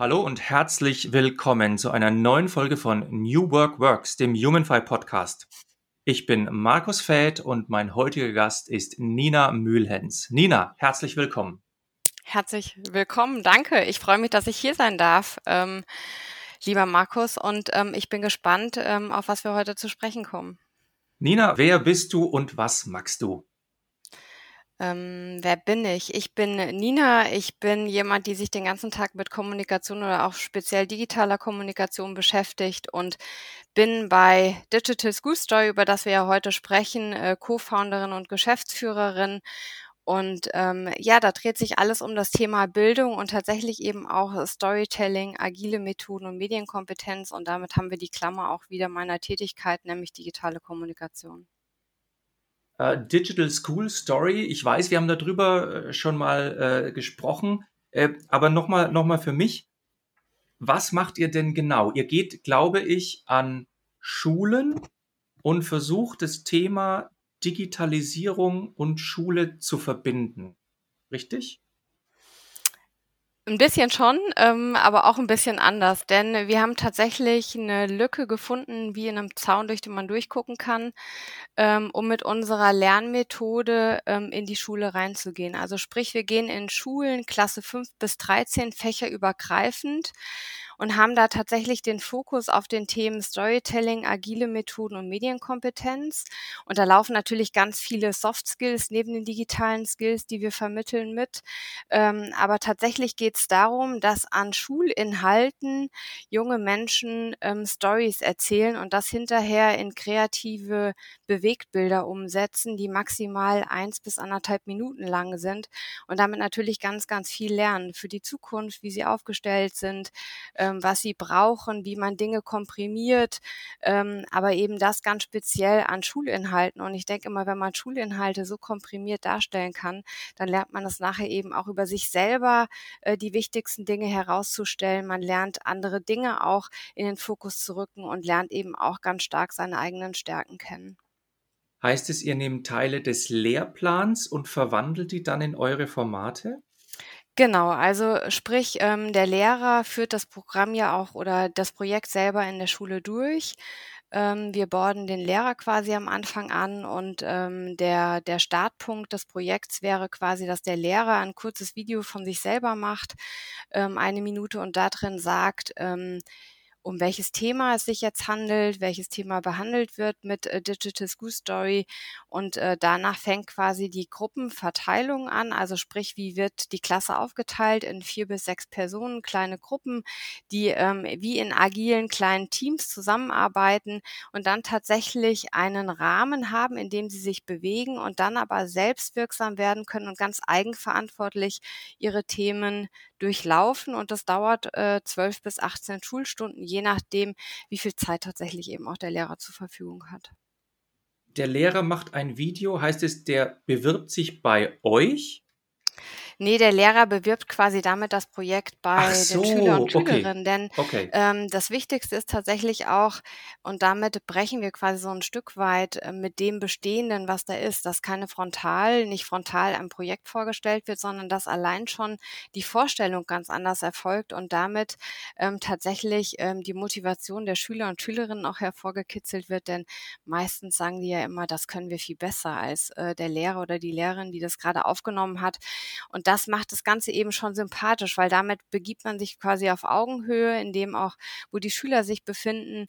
Hallo und herzlich willkommen zu einer neuen Folge von New Work Works, dem Humanfy Podcast. Ich bin Markus Fäth und mein heutiger Gast ist Nina Mühlhens. Nina, herzlich willkommen. Herzlich willkommen, danke. Ich freue mich, dass ich hier sein darf, ähm, lieber Markus, und ähm, ich bin gespannt, ähm, auf was wir heute zu sprechen kommen. Nina, wer bist du und was magst du? Ähm, wer bin ich? Ich bin Nina. Ich bin jemand, die sich den ganzen Tag mit Kommunikation oder auch speziell digitaler Kommunikation beschäftigt und bin bei Digital School Story, über das wir ja heute sprechen, äh, Co-Founderin und Geschäftsführerin. Und ähm, ja, da dreht sich alles um das Thema Bildung und tatsächlich eben auch Storytelling, agile Methoden und Medienkompetenz. Und damit haben wir die Klammer auch wieder meiner Tätigkeit, nämlich digitale Kommunikation. Uh, Digital School Story. Ich weiß, wir haben darüber äh, schon mal äh, gesprochen, äh, aber nochmal noch mal für mich, was macht ihr denn genau? Ihr geht, glaube ich, an Schulen und versucht das Thema Digitalisierung und Schule zu verbinden. Richtig? Ein bisschen schon, ähm, aber auch ein bisschen anders, denn wir haben tatsächlich eine Lücke gefunden, wie in einem Zaun, durch den man durchgucken kann, ähm, um mit unserer Lernmethode ähm, in die Schule reinzugehen. Also sprich, wir gehen in Schulen Klasse 5 bis 13 fächerübergreifend und haben da tatsächlich den Fokus auf den Themen Storytelling, agile Methoden und Medienkompetenz. Und da laufen natürlich ganz viele Soft Skills neben den digitalen Skills, die wir vermitteln mit. Ähm, aber tatsächlich geht es darum, dass an Schulinhalten junge Menschen ähm, Stories erzählen und das hinterher in kreative Bewegtbilder umsetzen, die maximal eins bis anderthalb Minuten lang sind und damit natürlich ganz, ganz viel lernen für die Zukunft, wie sie aufgestellt sind, ähm, ähm, was sie brauchen, wie man Dinge komprimiert, ähm, aber eben das ganz speziell an Schulinhalten. Und ich denke immer, wenn man Schulinhalte so komprimiert darstellen kann, dann lernt man das nachher eben auch über sich selber äh, die wichtigsten Dinge herauszustellen. Man lernt andere Dinge auch in den Fokus zu rücken und lernt eben auch ganz stark seine eigenen Stärken kennen. Heißt es, ihr nehmt Teile des Lehrplans und verwandelt die dann in eure Formate? Genau, also sprich, ähm, der Lehrer führt das Programm ja auch oder das Projekt selber in der Schule durch. Ähm, wir borden den Lehrer quasi am Anfang an und ähm, der, der Startpunkt des Projekts wäre quasi, dass der Lehrer ein kurzes Video von sich selber macht, ähm, eine Minute und da drin sagt, ähm, um welches Thema es sich jetzt handelt, welches Thema behandelt wird mit äh, Digital School Story. Und äh, danach fängt quasi die Gruppenverteilung an, also sprich, wie wird die Klasse aufgeteilt in vier bis sechs Personen, kleine Gruppen, die ähm, wie in agilen kleinen Teams zusammenarbeiten und dann tatsächlich einen Rahmen haben, in dem sie sich bewegen und dann aber selbstwirksam werden können und ganz eigenverantwortlich ihre Themen durchlaufen und das dauert äh, 12 bis 18 Schulstunden, je nachdem, wie viel Zeit tatsächlich eben auch der Lehrer zur Verfügung hat. Der Lehrer macht ein Video, heißt es, der bewirbt sich bei euch Nee, der Lehrer bewirbt quasi damit das Projekt bei so, den Schüler und Schülerinnen. Okay. Denn okay. Ähm, das Wichtigste ist tatsächlich auch, und damit brechen wir quasi so ein Stück weit äh, mit dem Bestehenden, was da ist, dass keine frontal, nicht frontal ein Projekt vorgestellt wird, sondern dass allein schon die Vorstellung ganz anders erfolgt und damit ähm, tatsächlich ähm, die Motivation der Schüler und Schülerinnen auch hervorgekitzelt wird. Denn meistens sagen die ja immer, das können wir viel besser als äh, der Lehrer oder die Lehrerin, die das gerade aufgenommen hat. Und das macht das Ganze eben schon sympathisch, weil damit begibt man sich quasi auf Augenhöhe, in dem auch, wo die Schüler sich befinden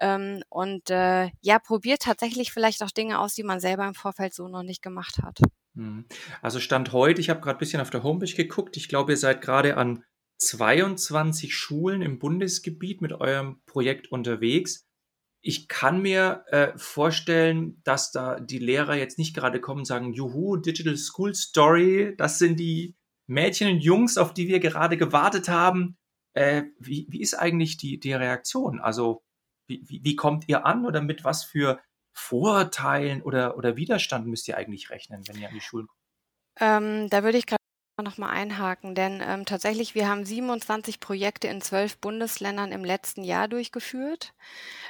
ähm, und äh, ja, probiert tatsächlich vielleicht auch Dinge aus, die man selber im Vorfeld so noch nicht gemacht hat. Mhm. Also Stand heute, ich habe gerade ein bisschen auf der Homepage geguckt, ich glaube, ihr seid gerade an 22 Schulen im Bundesgebiet mit eurem Projekt unterwegs ich kann mir äh, vorstellen, dass da die Lehrer jetzt nicht gerade kommen und sagen, juhu, Digital School Story, das sind die Mädchen und Jungs, auf die wir gerade gewartet haben. Äh, wie, wie ist eigentlich die, die Reaktion? Also wie, wie, wie kommt ihr an oder mit was für Vorurteilen oder, oder Widerstand müsst ihr eigentlich rechnen, wenn ihr an die Schulen kommt? Ähm, da würde ich gerade noch mal einhaken, denn ähm, tatsächlich, wir haben 27 Projekte in zwölf Bundesländern im letzten Jahr durchgeführt.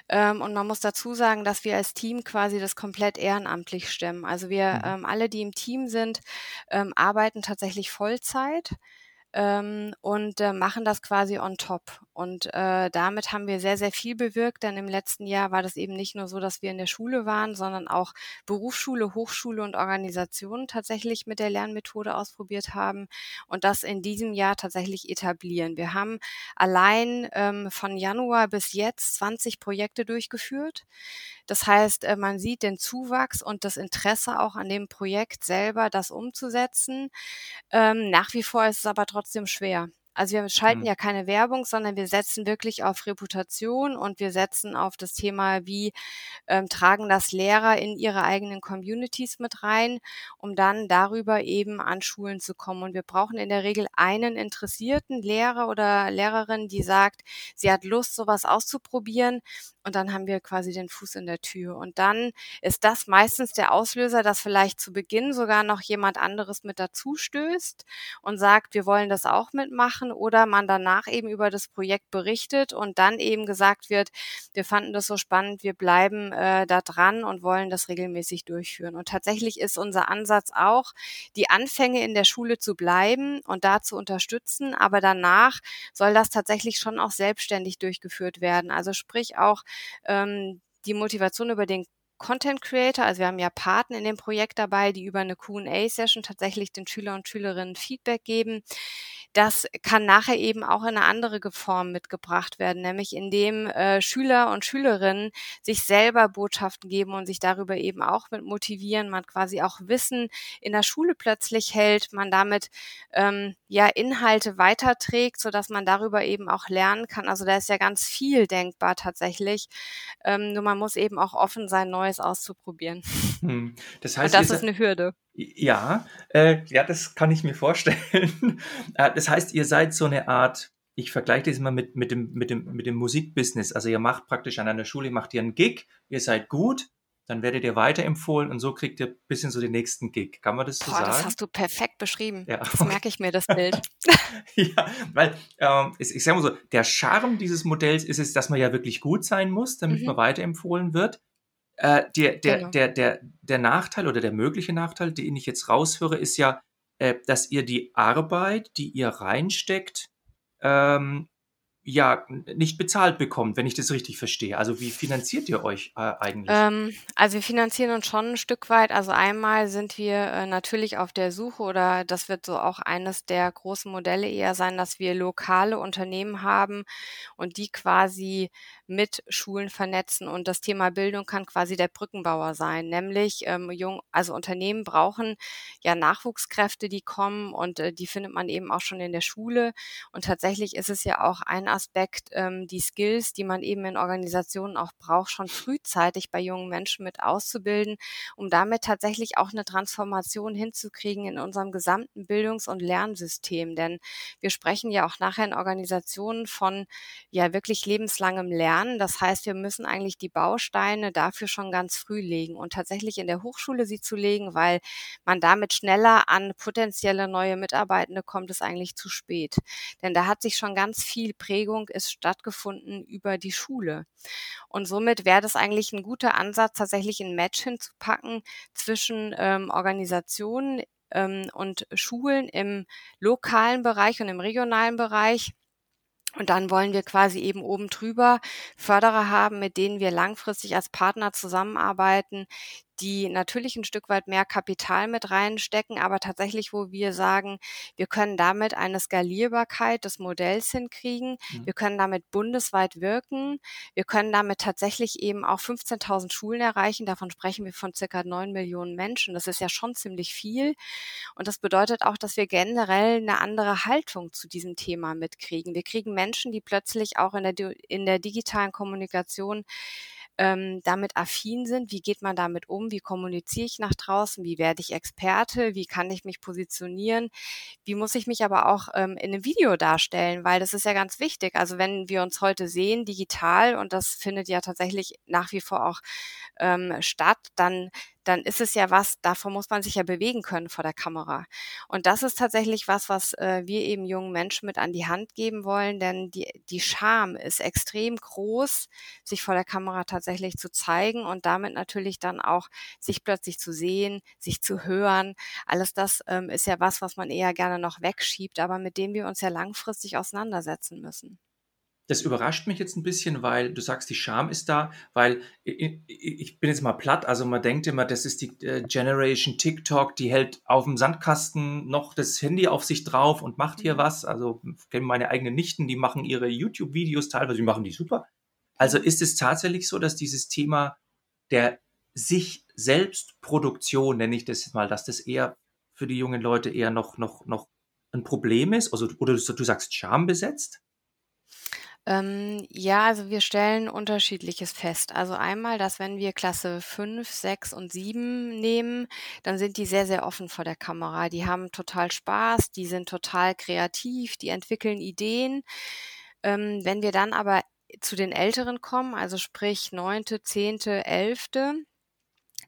Ähm, und man muss dazu sagen, dass wir als Team quasi das komplett ehrenamtlich stemmen. Also wir mhm. ähm, alle, die im Team sind, ähm, arbeiten tatsächlich Vollzeit ähm, und äh, machen das quasi on top. Und äh, damit haben wir sehr, sehr viel bewirkt, denn im letzten Jahr war das eben nicht nur so, dass wir in der Schule waren, sondern auch Berufsschule, Hochschule und Organisationen tatsächlich mit der Lernmethode ausprobiert haben und das in diesem Jahr tatsächlich etablieren. Wir haben allein ähm, von Januar bis jetzt 20 Projekte durchgeführt. Das heißt, äh, man sieht den Zuwachs und das Interesse auch an dem Projekt selber, das umzusetzen. Ähm, nach wie vor ist es aber trotzdem schwer. Also wir schalten mhm. ja keine Werbung, sondern wir setzen wirklich auf Reputation und wir setzen auf das Thema, wie ähm, tragen das Lehrer in ihre eigenen Communities mit rein, um dann darüber eben an Schulen zu kommen. Und wir brauchen in der Regel einen interessierten Lehrer oder Lehrerin, die sagt, sie hat Lust, sowas auszuprobieren. Und dann haben wir quasi den Fuß in der Tür. Und dann ist das meistens der Auslöser, dass vielleicht zu Beginn sogar noch jemand anderes mit dazu stößt und sagt, wir wollen das auch mitmachen machen oder man danach eben über das Projekt berichtet und dann eben gesagt wird, wir fanden das so spannend, wir bleiben äh, da dran und wollen das regelmäßig durchführen. Und tatsächlich ist unser Ansatz auch, die Anfänge in der Schule zu bleiben und da zu unterstützen, aber danach soll das tatsächlich schon auch selbstständig durchgeführt werden. Also sprich auch ähm, die Motivation über den Content Creator, also wir haben ja Paten in dem Projekt dabei, die über eine Q&A-Session tatsächlich den Schüler und Schülerinnen Feedback geben. Das kann nachher eben auch in eine andere Form mitgebracht werden, nämlich indem äh, Schüler und Schülerinnen sich selber Botschaften geben und sich darüber eben auch mit motivieren, man quasi auch Wissen in der Schule plötzlich hält, man damit ähm, ja Inhalte weiterträgt, so dass man darüber eben auch lernen kann. Also da ist ja ganz viel denkbar tatsächlich. Ähm, nur man muss eben auch offen sein, neu Neues auszuprobieren. Hm. Das heißt, Und das ist eine Hürde. Ja, äh, ja, das kann ich mir vorstellen. Äh, das heißt, ihr seid so eine Art, ich vergleiche das immer mit, mit, dem, mit, dem, mit dem Musikbusiness. Also ihr macht praktisch an einer Schule, macht ihr einen Gig, ihr seid gut, dann werdet ihr weiterempfohlen und so kriegt ihr ein bisschen so den nächsten Gig. Kann man das so Boah, sagen? Das hast du perfekt beschrieben. Ja. Das merke ich mir, das Bild. ja, weil ähm, ich, ich sage mal so, der Charme dieses Modells ist es, dass man ja wirklich gut sein muss, damit mhm. man weiterempfohlen wird. Äh, der, der, genau. der, der, der Nachteil oder der mögliche Nachteil, den ich jetzt raushöre, ist ja, äh, dass ihr die Arbeit, die ihr reinsteckt, ähm, ja nicht bezahlt bekommt, wenn ich das richtig verstehe. Also wie finanziert ihr euch äh, eigentlich? Ähm, also wir finanzieren uns schon ein Stück weit. Also einmal sind wir äh, natürlich auf der Suche oder das wird so auch eines der großen Modelle eher sein, dass wir lokale Unternehmen haben und die quasi mit Schulen vernetzen. Und das Thema Bildung kann quasi der Brückenbauer sein, nämlich ähm, jung, also Unternehmen brauchen ja Nachwuchskräfte, die kommen und äh, die findet man eben auch schon in der Schule. Und tatsächlich ist es ja auch ein Aspekt, ähm, die Skills, die man eben in Organisationen auch braucht, schon frühzeitig bei jungen Menschen mit auszubilden, um damit tatsächlich auch eine Transformation hinzukriegen in unserem gesamten Bildungs- und Lernsystem. Denn wir sprechen ja auch nachher in Organisationen von ja wirklich lebenslangem Lernen. Das heißt, wir müssen eigentlich die Bausteine dafür schon ganz früh legen und tatsächlich in der Hochschule sie zu legen, weil man damit schneller an potenzielle neue Mitarbeitende kommt, ist eigentlich zu spät. Denn da hat sich schon ganz viel Prägung Bewegung ist stattgefunden über die Schule. Und somit wäre das eigentlich ein guter Ansatz, tatsächlich ein Match hinzupacken zwischen ähm, Organisationen ähm, und Schulen im lokalen Bereich und im regionalen Bereich und dann wollen wir quasi eben oben drüber Förderer haben, mit denen wir langfristig als Partner zusammenarbeiten, die natürlich ein Stück weit mehr Kapital mit reinstecken, aber tatsächlich, wo wir sagen, wir können damit eine Skalierbarkeit des Modells hinkriegen, mhm. wir können damit bundesweit wirken, wir können damit tatsächlich eben auch 15.000 Schulen erreichen, davon sprechen wir von circa 9 Millionen Menschen, das ist ja schon ziemlich viel. Und das bedeutet auch, dass wir generell eine andere Haltung zu diesem Thema mitkriegen. Wir kriegen Menschen, die plötzlich auch in der, in der digitalen Kommunikation ähm, damit affin sind. Wie geht man damit um? Wie kommuniziere ich nach draußen? Wie werde ich Experte? Wie kann ich mich positionieren? Wie muss ich mich aber auch ähm, in einem Video darstellen? Weil das ist ja ganz wichtig. Also wenn wir uns heute sehen, digital, und das findet ja tatsächlich nach wie vor auch ähm, statt, dann dann ist es ja was, davor muss man sich ja bewegen können vor der Kamera. Und das ist tatsächlich was, was äh, wir eben jungen Menschen mit an die Hand geben wollen, denn die, die Scham ist extrem groß, sich vor der Kamera tatsächlich zu zeigen und damit natürlich dann auch sich plötzlich zu sehen, sich zu hören. Alles das ähm, ist ja was, was man eher gerne noch wegschiebt, aber mit dem wir uns ja langfristig auseinandersetzen müssen das überrascht mich jetzt ein bisschen, weil du sagst, die Scham ist da, weil ich bin jetzt mal platt, also man denkt immer, das ist die äh, Generation TikTok, die hält auf dem Sandkasten noch das Handy auf sich drauf und macht hier mhm. was. Also ich kenne meine eigenen Nichten, die machen ihre YouTube-Videos teilweise, die machen die super. Also ist es tatsächlich so, dass dieses Thema der sich selbst Produktion, nenne ich das jetzt mal, dass das eher für die jungen Leute eher noch, noch, noch ein Problem ist? Also, oder du, sagst schambesetzt? Ähm, ja, also wir stellen Unterschiedliches fest. Also einmal, dass wenn wir Klasse 5, 6 und 7 nehmen, dann sind die sehr, sehr offen vor der Kamera. Die haben total Spaß, die sind total kreativ, die entwickeln Ideen. Ähm, wenn wir dann aber zu den Älteren kommen, also sprich neunte, zehnte, elfte,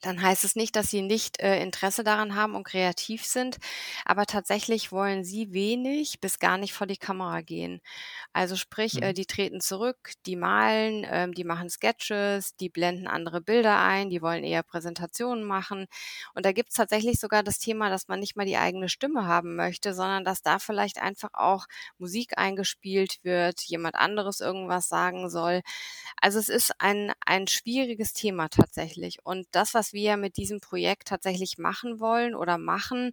dann heißt es nicht, dass sie nicht äh, Interesse daran haben und kreativ sind, aber tatsächlich wollen sie wenig bis gar nicht vor die Kamera gehen. Also sprich, äh, mhm. die treten zurück, die malen, ähm, die machen Sketches, die blenden andere Bilder ein, die wollen eher Präsentationen machen. Und da gibt's tatsächlich sogar das Thema, dass man nicht mal die eigene Stimme haben möchte, sondern dass da vielleicht einfach auch Musik eingespielt wird, jemand anderes irgendwas sagen soll. Also es ist ein, ein schwieriges Thema tatsächlich. Und das, was wir mit diesem Projekt tatsächlich machen wollen oder machen,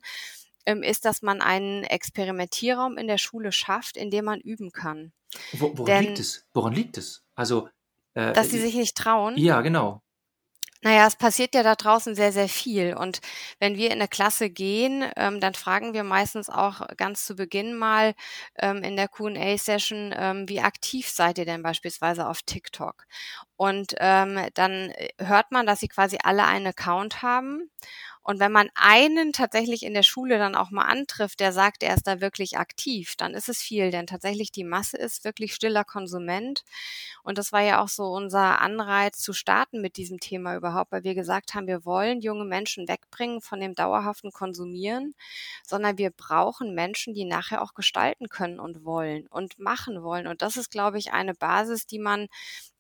ähm, ist, dass man einen Experimentierraum in der Schule schafft, in dem man üben kann. Wo, woran Denn, liegt es? Woran liegt es? Also, äh, dass sie sich nicht trauen. Ja, genau. Naja, es passiert ja da draußen sehr, sehr viel. Und wenn wir in eine Klasse gehen, ähm, dann fragen wir meistens auch ganz zu Beginn mal ähm, in der QA-Session, ähm, wie aktiv seid ihr denn beispielsweise auf TikTok? Und ähm, dann äh, hört man, dass sie quasi alle einen Account haben. Und wenn man einen tatsächlich in der Schule dann auch mal antrifft, der sagt, er ist da wirklich aktiv, dann ist es viel, denn tatsächlich die Masse ist wirklich stiller Konsument. Und das war ja auch so unser Anreiz zu starten mit diesem Thema überhaupt, weil wir gesagt haben, wir wollen junge Menschen wegbringen von dem dauerhaften Konsumieren, sondern wir brauchen Menschen, die nachher auch gestalten können und wollen und machen wollen. Und das ist, glaube ich, eine Basis, die man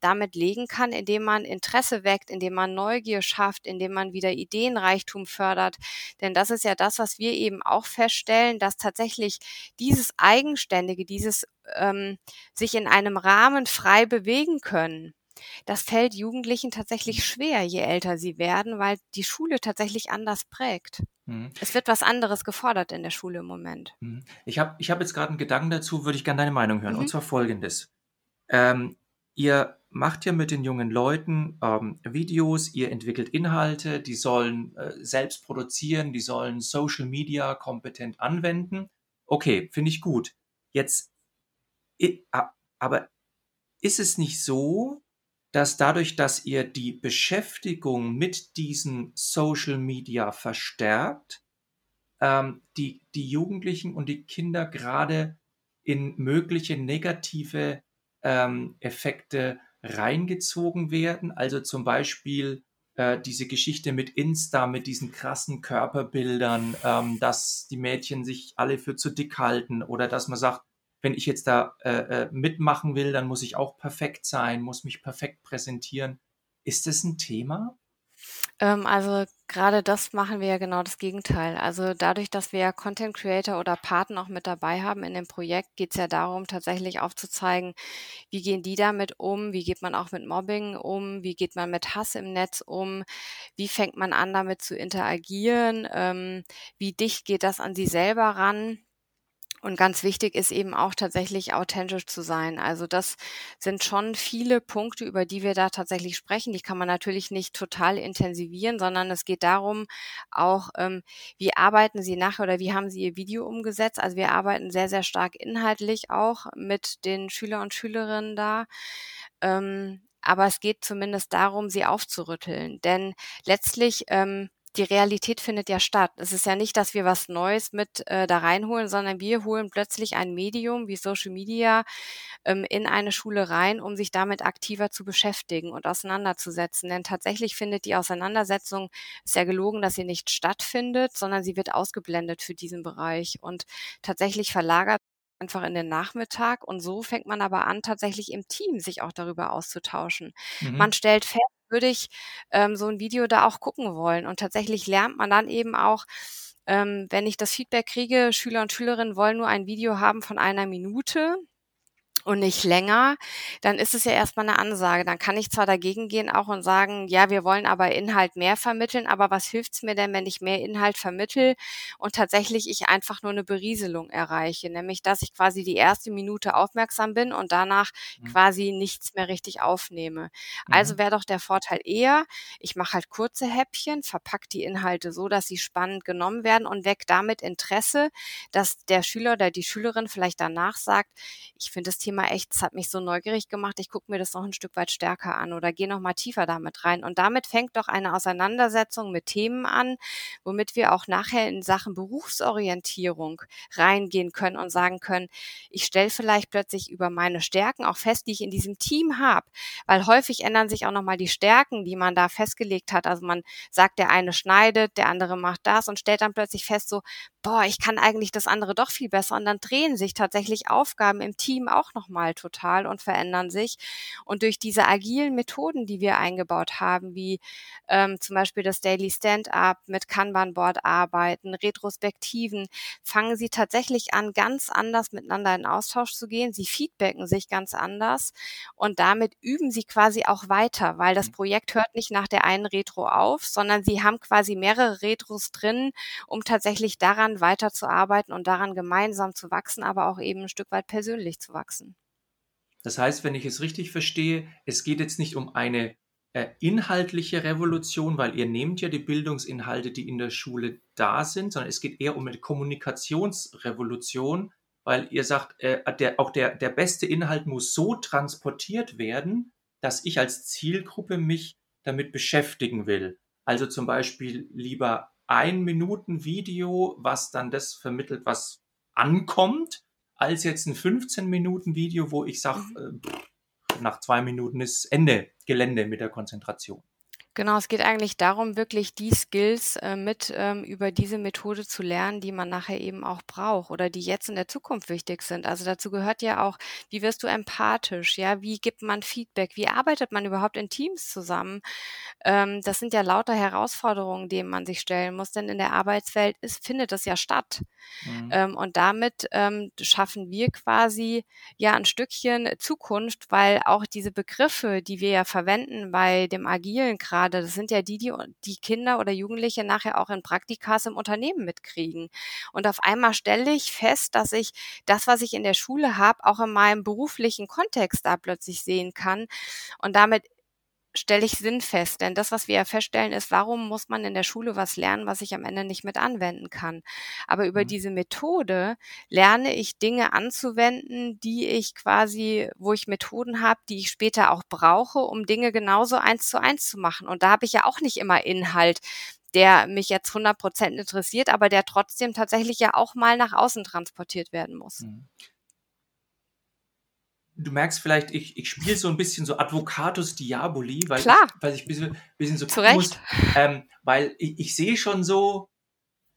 damit legen kann, indem man Interesse weckt, indem man Neugier schafft, indem man wieder Ideenreichtum fördert. Denn das ist ja das, was wir eben auch feststellen, dass tatsächlich dieses Eigenständige, dieses ähm, sich in einem Rahmen frei bewegen können, das fällt Jugendlichen tatsächlich schwer, je älter sie werden, weil die Schule tatsächlich anders prägt. Mhm. Es wird was anderes gefordert in der Schule im Moment. Mhm. Ich habe ich hab jetzt gerade einen Gedanken dazu, würde ich gerne deine Meinung hören. Mhm. Und zwar folgendes. Ähm, ihr macht ja mit den jungen Leuten ähm, Videos, ihr entwickelt Inhalte, die sollen äh, selbst produzieren, die sollen Social Media kompetent anwenden. Okay, finde ich gut. Jetzt, aber ist es nicht so, dass dadurch, dass ihr die Beschäftigung mit diesen Social Media verstärkt, ähm, die, die Jugendlichen und die Kinder gerade in mögliche negative ähm, Effekte reingezogen werden. Also zum Beispiel äh, diese Geschichte mit Insta, mit diesen krassen Körperbildern, ähm, dass die Mädchen sich alle für zu dick halten oder dass man sagt, wenn ich jetzt da äh, äh mitmachen will, dann muss ich auch perfekt sein, muss mich perfekt präsentieren. Ist das ein Thema? Ähm, also gerade das machen wir ja genau das Gegenteil. Also dadurch, dass wir ja Content Creator oder Paten auch mit dabei haben in dem Projekt, geht es ja darum, tatsächlich aufzuzeigen, wie gehen die damit um, wie geht man auch mit Mobbing um, wie geht man mit Hass im Netz um, wie fängt man an, damit zu interagieren, ähm, wie dicht geht das an sie selber ran. Und ganz wichtig ist eben auch tatsächlich authentisch zu sein. Also das sind schon viele Punkte, über die wir da tatsächlich sprechen. Die kann man natürlich nicht total intensivieren, sondern es geht darum, auch ähm, wie arbeiten Sie nachher oder wie haben Sie Ihr Video umgesetzt. Also wir arbeiten sehr, sehr stark inhaltlich auch mit den Schüler und Schülerinnen da. Ähm, aber es geht zumindest darum, sie aufzurütteln. Denn letztlich ähm, die Realität findet ja statt. Es ist ja nicht, dass wir was Neues mit äh, da reinholen, sondern wir holen plötzlich ein Medium wie Social Media ähm, in eine Schule rein, um sich damit aktiver zu beschäftigen und auseinanderzusetzen. Denn tatsächlich findet die Auseinandersetzung, ist ja gelogen, dass sie nicht stattfindet, sondern sie wird ausgeblendet für diesen Bereich und tatsächlich verlagert einfach in den Nachmittag und so fängt man aber an, tatsächlich im Team sich auch darüber auszutauschen. Mhm. Man stellt fest, würde ich ähm, so ein Video da auch gucken wollen. Und tatsächlich lernt man dann eben auch, ähm, wenn ich das Feedback kriege, Schüler und Schülerinnen wollen nur ein Video haben von einer Minute, und nicht länger, dann ist es ja erstmal eine Ansage. Dann kann ich zwar dagegen gehen auch und sagen, ja, wir wollen aber Inhalt mehr vermitteln, aber was hilft's mir denn, wenn ich mehr Inhalt vermittel und tatsächlich ich einfach nur eine Berieselung erreiche, nämlich dass ich quasi die erste Minute aufmerksam bin und danach mhm. quasi nichts mehr richtig aufnehme. Also mhm. wäre doch der Vorteil eher, ich mache halt kurze Häppchen, verpack die Inhalte so, dass sie spannend genommen werden und weg damit Interesse, dass der Schüler oder die Schülerin vielleicht danach sagt, ich finde das Thema Thema echt, es hat mich so neugierig gemacht, ich gucke mir das noch ein Stück weit stärker an oder gehe noch mal tiefer damit rein. Und damit fängt doch eine Auseinandersetzung mit Themen an, womit wir auch nachher in Sachen Berufsorientierung reingehen können und sagen können, ich stelle vielleicht plötzlich über meine Stärken auch fest, die ich in diesem Team habe. Weil häufig ändern sich auch noch mal die Stärken, die man da festgelegt hat. Also man sagt, der eine schneidet, der andere macht das und stellt dann plötzlich fest, so, boah, ich kann eigentlich das andere doch viel besser. Und dann drehen sich tatsächlich Aufgaben im Team auch nochmal total und verändern sich. Und durch diese agilen Methoden, die wir eingebaut haben, wie ähm, zum Beispiel das Daily Stand-up, mit Kanban-Board arbeiten, Retrospektiven, fangen sie tatsächlich an, ganz anders miteinander in Austausch zu gehen. Sie feedbacken sich ganz anders und damit üben sie quasi auch weiter, weil das mhm. Projekt hört nicht nach der einen Retro auf, sondern sie haben quasi mehrere Retros drin, um tatsächlich daran daran weiterzuarbeiten und daran gemeinsam zu wachsen, aber auch eben ein Stück weit persönlich zu wachsen. Das heißt, wenn ich es richtig verstehe, es geht jetzt nicht um eine äh, inhaltliche Revolution, weil ihr nehmt ja die Bildungsinhalte, die in der Schule da sind, sondern es geht eher um eine Kommunikationsrevolution, weil ihr sagt, äh, der, auch der, der beste Inhalt muss so transportiert werden, dass ich als Zielgruppe mich damit beschäftigen will. Also zum Beispiel lieber ein Minuten Video, was dann das vermittelt, was ankommt, als jetzt ein 15 Minuten Video, wo ich sage, mhm. äh, nach zwei Minuten ist Ende Gelände mit der Konzentration. Genau, es geht eigentlich darum, wirklich die Skills äh, mit ähm, über diese Methode zu lernen, die man nachher eben auch braucht oder die jetzt in der Zukunft wichtig sind. Also dazu gehört ja auch, wie wirst du empathisch? Ja, wie gibt man Feedback? Wie arbeitet man überhaupt in Teams zusammen? Ähm, das sind ja lauter Herausforderungen, denen man sich stellen muss, denn in der Arbeitswelt ist, findet das ja statt. Mhm. Ähm, und damit ähm, schaffen wir quasi ja ein Stückchen Zukunft, weil auch diese Begriffe, die wir ja verwenden bei dem agilen Kram, gerade. Das sind ja die, die die Kinder oder Jugendliche nachher auch in Praktikas im Unternehmen mitkriegen. Und auf einmal stelle ich fest, dass ich das, was ich in der Schule habe, auch in meinem beruflichen Kontext da plötzlich sehen kann. Und damit stelle ich Sinn fest. Denn das, was wir ja feststellen, ist, warum muss man in der Schule was lernen, was ich am Ende nicht mit anwenden kann. Aber über mhm. diese Methode lerne ich Dinge anzuwenden, die ich quasi, wo ich Methoden habe, die ich später auch brauche, um Dinge genauso eins zu eins zu machen. Und da habe ich ja auch nicht immer Inhalt der mich jetzt 100 Prozent interessiert, aber der trotzdem tatsächlich ja auch mal nach außen transportiert werden muss. Mhm du merkst vielleicht, ich, ich spiele so ein bisschen so Advocatus Diaboli, weil, Klar. Ich, weil ich ein bisschen, bisschen so Zurecht. muss. Ähm, weil ich, ich sehe schon so,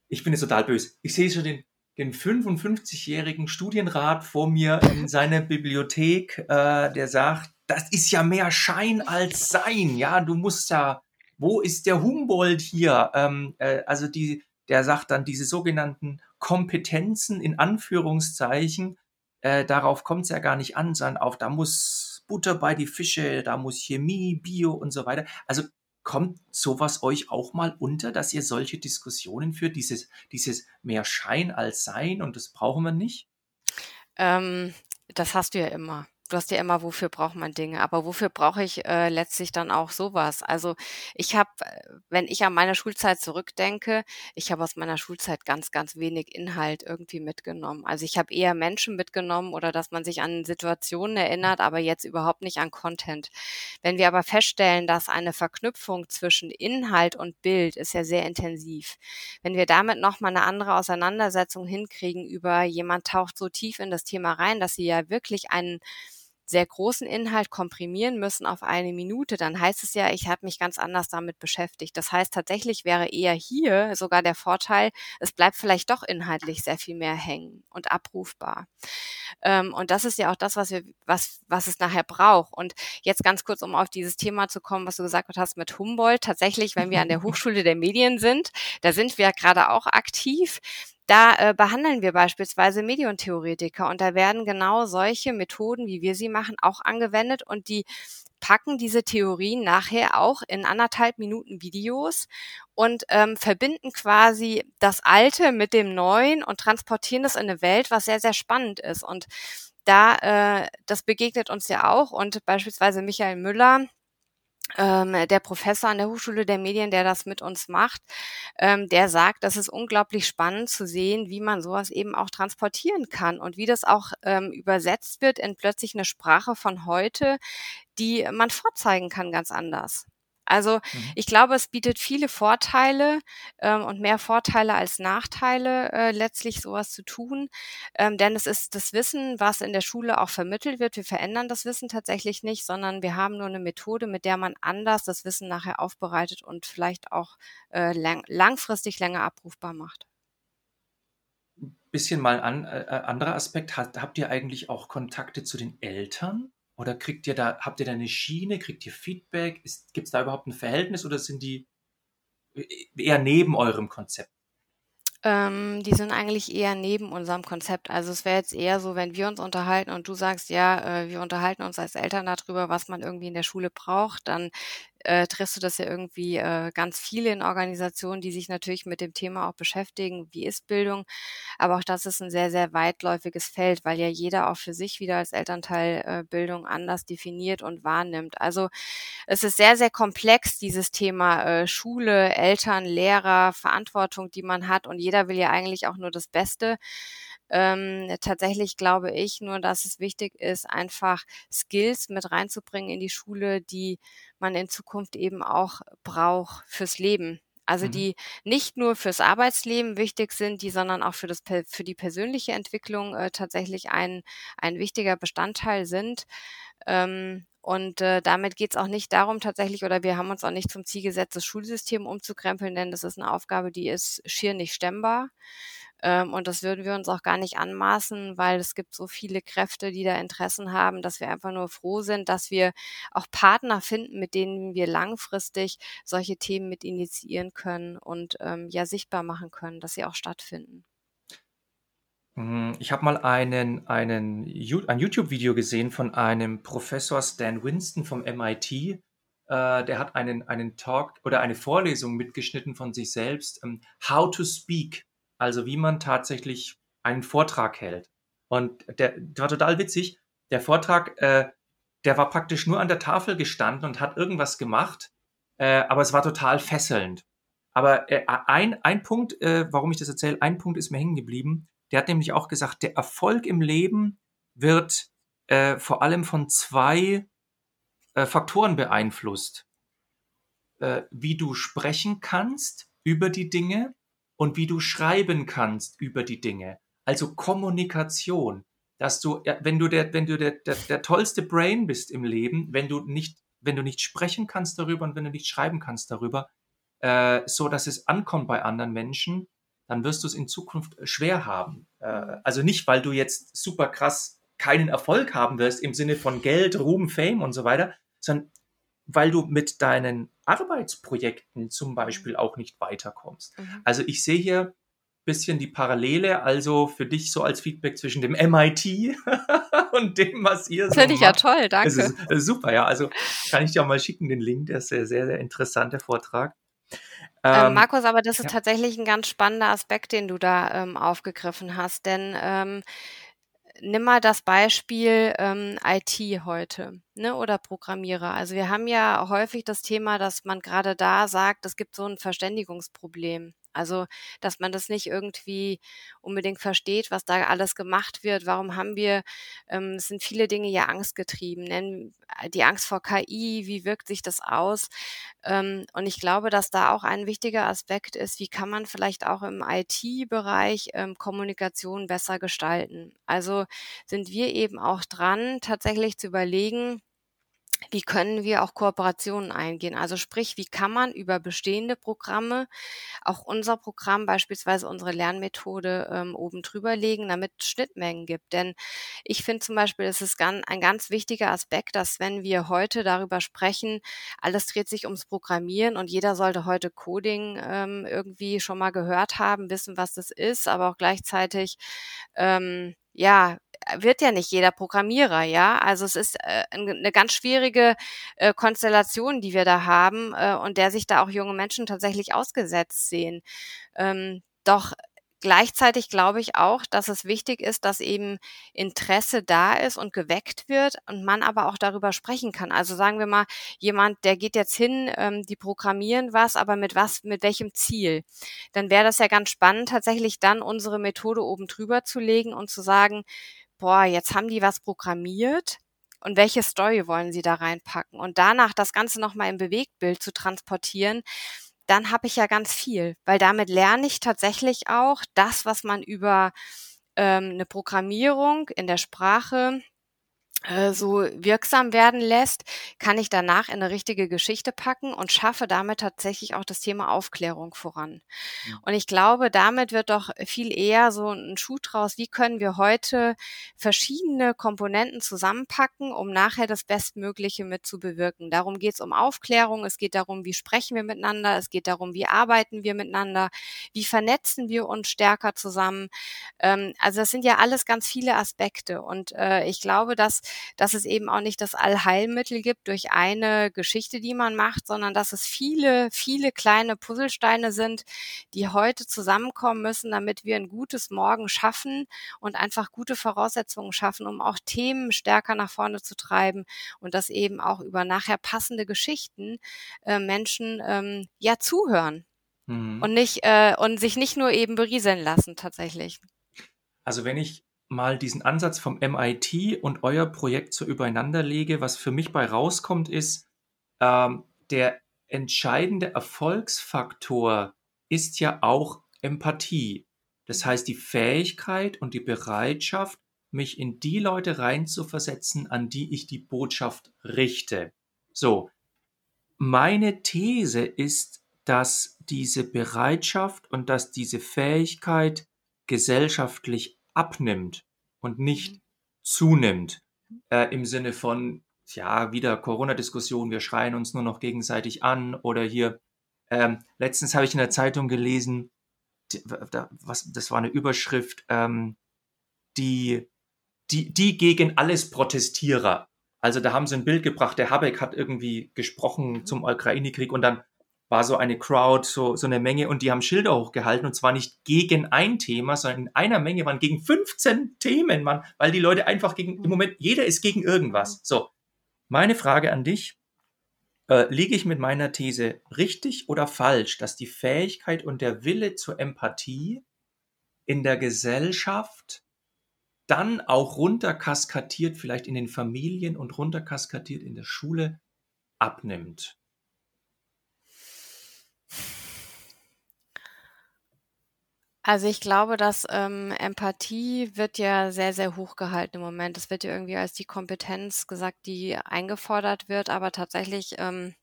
ich bin jetzt total böse, ich sehe schon den, den 55-jährigen Studienrat vor mir in seiner Bibliothek, äh, der sagt, das ist ja mehr Schein als Sein, ja, du musst ja, wo ist der Humboldt hier? Ähm, äh, also die, der sagt dann diese sogenannten Kompetenzen in Anführungszeichen, äh, darauf kommt es ja gar nicht an, sondern auf, da muss Butter bei die Fische, da muss Chemie, Bio und so weiter. Also kommt sowas euch auch mal unter, dass ihr solche Diskussionen führt, dieses, dieses mehr Schein als Sein und das brauchen wir nicht? Ähm, das hast du ja immer. Du hast ja immer, wofür braucht man Dinge, aber wofür brauche ich äh, letztlich dann auch sowas? Also ich habe, äh, wenn ich an meine Schulzeit zurückdenke, ich habe aus meiner Schulzeit ganz, ganz wenig Inhalt irgendwie mitgenommen. Also ich habe eher Menschen mitgenommen oder dass man sich an Situationen erinnert, aber jetzt überhaupt nicht an Content. Wenn wir aber feststellen, dass eine Verknüpfung zwischen Inhalt und Bild ist ja sehr intensiv. Wenn wir damit nochmal eine andere Auseinandersetzung hinkriegen über jemand taucht so tief in das Thema rein, dass sie ja wirklich einen sehr großen Inhalt komprimieren müssen auf eine Minute, dann heißt es ja, ich habe mich ganz anders damit beschäftigt. Das heißt, tatsächlich wäre eher hier sogar der Vorteil, es bleibt vielleicht doch inhaltlich sehr viel mehr hängen und abrufbar. Ähm, und das ist ja auch das, was wir, was, was es nachher braucht. Und jetzt ganz kurz, um auf dieses Thema zu kommen, was du gesagt hast mit Humboldt. Tatsächlich, wenn wir an der Hochschule der Medien sind, da sind wir gerade auch aktiv. Da äh, behandeln wir beispielsweise Medientheoretiker und da werden genau solche Methoden, wie wir sie machen, auch angewendet und die packen diese Theorien nachher auch in anderthalb Minuten Videos und ähm, verbinden quasi das Alte mit dem Neuen und transportieren das in eine Welt, was sehr, sehr spannend ist. Und da, äh, das begegnet uns ja auch und beispielsweise Michael Müller, ähm, der Professor an der Hochschule der Medien, der das mit uns macht, ähm, der sagt, das ist unglaublich spannend zu sehen, wie man sowas eben auch transportieren kann und wie das auch ähm, übersetzt wird in plötzlich eine Sprache von heute, die man vorzeigen kann ganz anders. Also mhm. ich glaube, es bietet viele Vorteile ähm, und mehr Vorteile als Nachteile, äh, letztlich sowas zu tun. Ähm, denn es ist das Wissen, was in der Schule auch vermittelt wird. Wir verändern das Wissen tatsächlich nicht, sondern wir haben nur eine Methode, mit der man anders das Wissen nachher aufbereitet und vielleicht auch äh, lang langfristig länger abrufbar macht. Bisschen mal an, äh, anderer Aspekt. Hat, habt ihr eigentlich auch Kontakte zu den Eltern? Oder kriegt ihr da, habt ihr da eine Schiene, kriegt ihr Feedback? Gibt es da überhaupt ein Verhältnis oder sind die eher neben eurem Konzept? Ähm, die sind eigentlich eher neben unserem Konzept. Also es wäre jetzt eher so, wenn wir uns unterhalten und du sagst, ja, äh, wir unterhalten uns als Eltern darüber, was man irgendwie in der Schule braucht, dann äh, triffst du das ja irgendwie äh, ganz viele in Organisationen, die sich natürlich mit dem Thema auch beschäftigen, wie ist Bildung. Aber auch das ist ein sehr, sehr weitläufiges Feld, weil ja jeder auch für sich wieder als Elternteil äh, Bildung anders definiert und wahrnimmt. Also es ist sehr, sehr komplex, dieses Thema äh, Schule, Eltern, Lehrer, Verantwortung, die man hat. Und jeder will ja eigentlich auch nur das Beste. Ähm, tatsächlich glaube ich nur, dass es wichtig ist, einfach Skills mit reinzubringen in die Schule, die man in Zukunft eben auch braucht fürs Leben. Also mhm. die nicht nur fürs Arbeitsleben wichtig sind, die, sondern auch für das für die persönliche Entwicklung äh, tatsächlich ein ein wichtiger Bestandteil sind. Ähm, und äh, damit geht es auch nicht darum tatsächlich, oder wir haben uns auch nicht zum Ziel gesetzt, das Schulsystem umzukrempeln, denn das ist eine Aufgabe, die ist schier nicht stemmbar. Ähm, und das würden wir uns auch gar nicht anmaßen, weil es gibt so viele Kräfte, die da Interessen haben, dass wir einfach nur froh sind, dass wir auch Partner finden, mit denen wir langfristig solche Themen mit initiieren können und ähm, ja sichtbar machen können, dass sie auch stattfinden. Hm, ich habe mal einen, einen, ein YouTube-Video gesehen von einem Professor Stan Winston vom MIT. Äh, der hat einen, einen Talk oder eine Vorlesung mitgeschnitten von sich selbst, ähm, How to Speak also wie man tatsächlich einen Vortrag hält. Und der, der war total witzig. Der Vortrag, äh, der war praktisch nur an der Tafel gestanden und hat irgendwas gemacht, äh, aber es war total fesselnd. Aber äh, ein, ein Punkt, äh, warum ich das erzähle, ein Punkt ist mir hängen geblieben. Der hat nämlich auch gesagt, der Erfolg im Leben wird äh, vor allem von zwei äh, Faktoren beeinflusst. Äh, wie du sprechen kannst über die Dinge und wie du schreiben kannst über die Dinge. Also Kommunikation, dass du, wenn du der, wenn du der, der, der tollste Brain bist im Leben, wenn du nicht, wenn du nicht sprechen kannst darüber und wenn du nicht schreiben kannst darüber, äh, so dass es ankommt bei anderen Menschen, dann wirst du es in Zukunft schwer haben. Äh, also nicht, weil du jetzt super krass keinen Erfolg haben wirst im Sinne von Geld, Ruhm, Fame und so weiter, sondern weil du mit deinen Arbeitsprojekten zum Beispiel auch nicht weiterkommst. Mhm. Also ich sehe hier ein bisschen die Parallele, also für dich so als Feedback zwischen dem MIT und dem, was ihr so Finde ich ja toll, danke. Das ist, das ist, super, ja. Also kann ich dir auch mal schicken, den Link, der ist sehr, sehr, sehr interessanter Vortrag. Ähm, ähm, Markus, aber das ist ja. tatsächlich ein ganz spannender Aspekt, den du da ähm, aufgegriffen hast, denn ähm, nimm mal das Beispiel ähm, IT heute ne, oder Programmierer. Also wir haben ja häufig das Thema, dass man gerade da sagt, es gibt so ein Verständigungsproblem. Also, dass man das nicht irgendwie unbedingt versteht, was da alles gemacht wird. Warum haben wir, ähm, es sind viele Dinge ja angstgetrieben. Nennen die Angst vor KI, wie wirkt sich das aus? Ähm, und ich glaube, dass da auch ein wichtiger Aspekt ist, wie kann man vielleicht auch im IT-Bereich ähm, Kommunikation besser gestalten. Also sind wir eben auch dran, tatsächlich zu überlegen, wie können wir auch Kooperationen eingehen? Also sprich, wie kann man über bestehende Programme auch unser Programm, beispielsweise unsere Lernmethode, ähm, oben drüber legen, damit es Schnittmengen gibt? Denn ich finde zum Beispiel, es ist gan ein ganz wichtiger Aspekt, dass wenn wir heute darüber sprechen, alles dreht sich ums Programmieren und jeder sollte heute Coding ähm, irgendwie schon mal gehört haben, wissen, was das ist, aber auch gleichzeitig ähm, ja, wird ja nicht jeder Programmierer, ja. Also es ist äh, eine ganz schwierige äh, Konstellation, die wir da haben äh, und der sich da auch junge Menschen tatsächlich ausgesetzt sehen. Ähm, doch Gleichzeitig glaube ich auch, dass es wichtig ist, dass eben Interesse da ist und geweckt wird und man aber auch darüber sprechen kann. Also sagen wir mal, jemand, der geht jetzt hin, ähm, die programmieren was, aber mit was, mit welchem Ziel? Dann wäre das ja ganz spannend, tatsächlich dann unsere Methode oben drüber zu legen und zu sagen, boah, jetzt haben die was programmiert und welche Story wollen sie da reinpacken? Und danach das Ganze nochmal im Bewegtbild zu transportieren, dann habe ich ja ganz viel, weil damit lerne ich tatsächlich auch das, was man über ähm, eine Programmierung in der Sprache äh, so wirksam werden lässt, kann ich danach in eine richtige Geschichte packen und schaffe damit tatsächlich auch das Thema Aufklärung voran. Ja. Und ich glaube, damit wird doch viel eher so ein Schuh draus, wie können wir heute verschiedene Komponenten zusammenpacken, um nachher das Bestmögliche mit zu bewirken. Darum geht es um Aufklärung, es geht darum, wie sprechen wir miteinander, es geht darum, wie arbeiten wir miteinander, wie vernetzen wir uns stärker zusammen. Ähm, also das sind ja alles ganz viele Aspekte. Und äh, ich glaube, dass dass es eben auch nicht das Allheilmittel gibt durch eine Geschichte, die man macht, sondern dass es viele, viele kleine Puzzlesteine sind, die heute zusammenkommen müssen, damit wir ein gutes Morgen schaffen und einfach gute Voraussetzungen schaffen, um auch Themen stärker nach vorne zu treiben und dass eben auch über nachher passende Geschichten äh, Menschen ähm, ja zuhören mhm. und nicht äh, und sich nicht nur eben berieseln lassen tatsächlich. Also wenn ich mal diesen Ansatz vom MIT und euer Projekt so übereinander lege, was für mich bei rauskommt, ist, ähm, der entscheidende Erfolgsfaktor ist ja auch Empathie. Das heißt, die Fähigkeit und die Bereitschaft, mich in die Leute reinzuversetzen, an die ich die Botschaft richte. So. Meine These ist, dass diese Bereitschaft und dass diese Fähigkeit gesellschaftlich abnimmt und nicht mhm. zunimmt. Äh, Im Sinne von, ja, wieder Corona-Diskussion, wir schreien uns nur noch gegenseitig an oder hier, ähm, letztens habe ich in der Zeitung gelesen, die, da, was, das war eine Überschrift, ähm, die, die, die gegen alles Protestierer. Also da haben sie ein Bild gebracht, der Habeck hat irgendwie gesprochen mhm. zum Ukraine-Krieg und dann war so eine Crowd, so, so eine Menge und die haben Schilder hochgehalten und zwar nicht gegen ein Thema, sondern in einer Menge waren gegen 15 Themen, Mann, weil die Leute einfach gegen, im Moment, jeder ist gegen irgendwas. So. Meine Frage an dich, äh, liege ich mit meiner These richtig oder falsch, dass die Fähigkeit und der Wille zur Empathie in der Gesellschaft dann auch runterkaskadiert, vielleicht in den Familien und runterkaskadiert in der Schule abnimmt? Also ich glaube, dass ähm, Empathie wird ja sehr, sehr hoch gehalten im Moment. Das wird ja irgendwie als die Kompetenz gesagt, die eingefordert wird, aber tatsächlich ähm,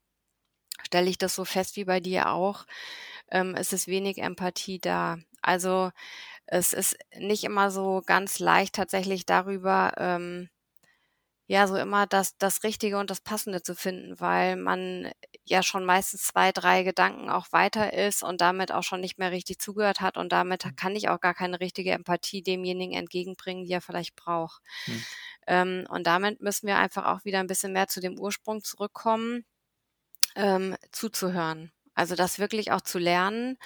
stelle ich das so fest wie bei dir auch, ähm, es ist wenig Empathie da. Also es ist nicht immer so ganz leicht tatsächlich darüber, ähm, ja, so immer das das Richtige und das Passende zu finden, weil man ja schon meistens zwei, drei Gedanken auch weiter ist und damit auch schon nicht mehr richtig zugehört hat und damit mhm. kann ich auch gar keine richtige Empathie demjenigen entgegenbringen, die er vielleicht braucht. Hm. Ähm, und damit müssen wir einfach auch wieder ein bisschen mehr zu dem Ursprung zurückkommen, ähm, zuzuhören. Also das wirklich auch zu lernen.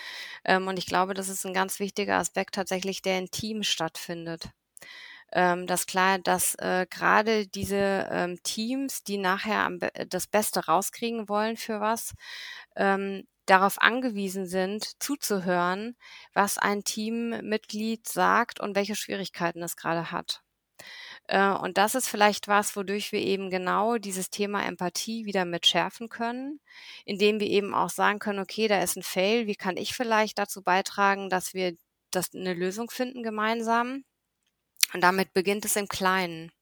Ähm, und ich glaube, das ist ein ganz wichtiger Aspekt tatsächlich, der in Teams stattfindet. Ähm, dass klar, dass äh, gerade diese ähm, Teams, die nachher am, das Beste rauskriegen wollen für was, ähm, darauf angewiesen sind, zuzuhören, was ein Teammitglied sagt und welche Schwierigkeiten es gerade hat. Äh, und das ist vielleicht was, wodurch wir eben genau dieses Thema Empathie wieder mit schärfen können, indem wir eben auch sagen können, okay, da ist ein Fail, wie kann ich vielleicht dazu beitragen, dass wir das eine Lösung finden gemeinsam? Und damit beginnt es im Kleinen.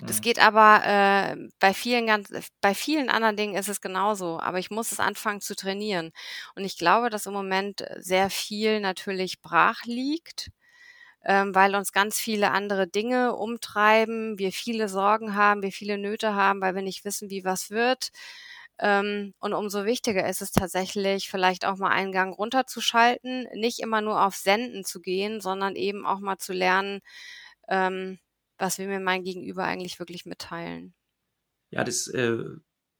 Das mhm. geht aber äh, bei vielen ganz, bei vielen anderen Dingen ist es genauso. Aber ich muss es anfangen zu trainieren. Und ich glaube, dass im Moment sehr viel natürlich brach liegt ähm, weil uns ganz viele andere Dinge umtreiben, wir viele Sorgen haben, wir viele Nöte haben, weil wir nicht wissen, wie was wird. Ähm, und umso wichtiger ist es tatsächlich, vielleicht auch mal einen Gang runterzuschalten, nicht immer nur auf Senden zu gehen, sondern eben auch mal zu lernen, ähm, was will mir mein Gegenüber eigentlich wirklich mitteilen. Ja, das äh,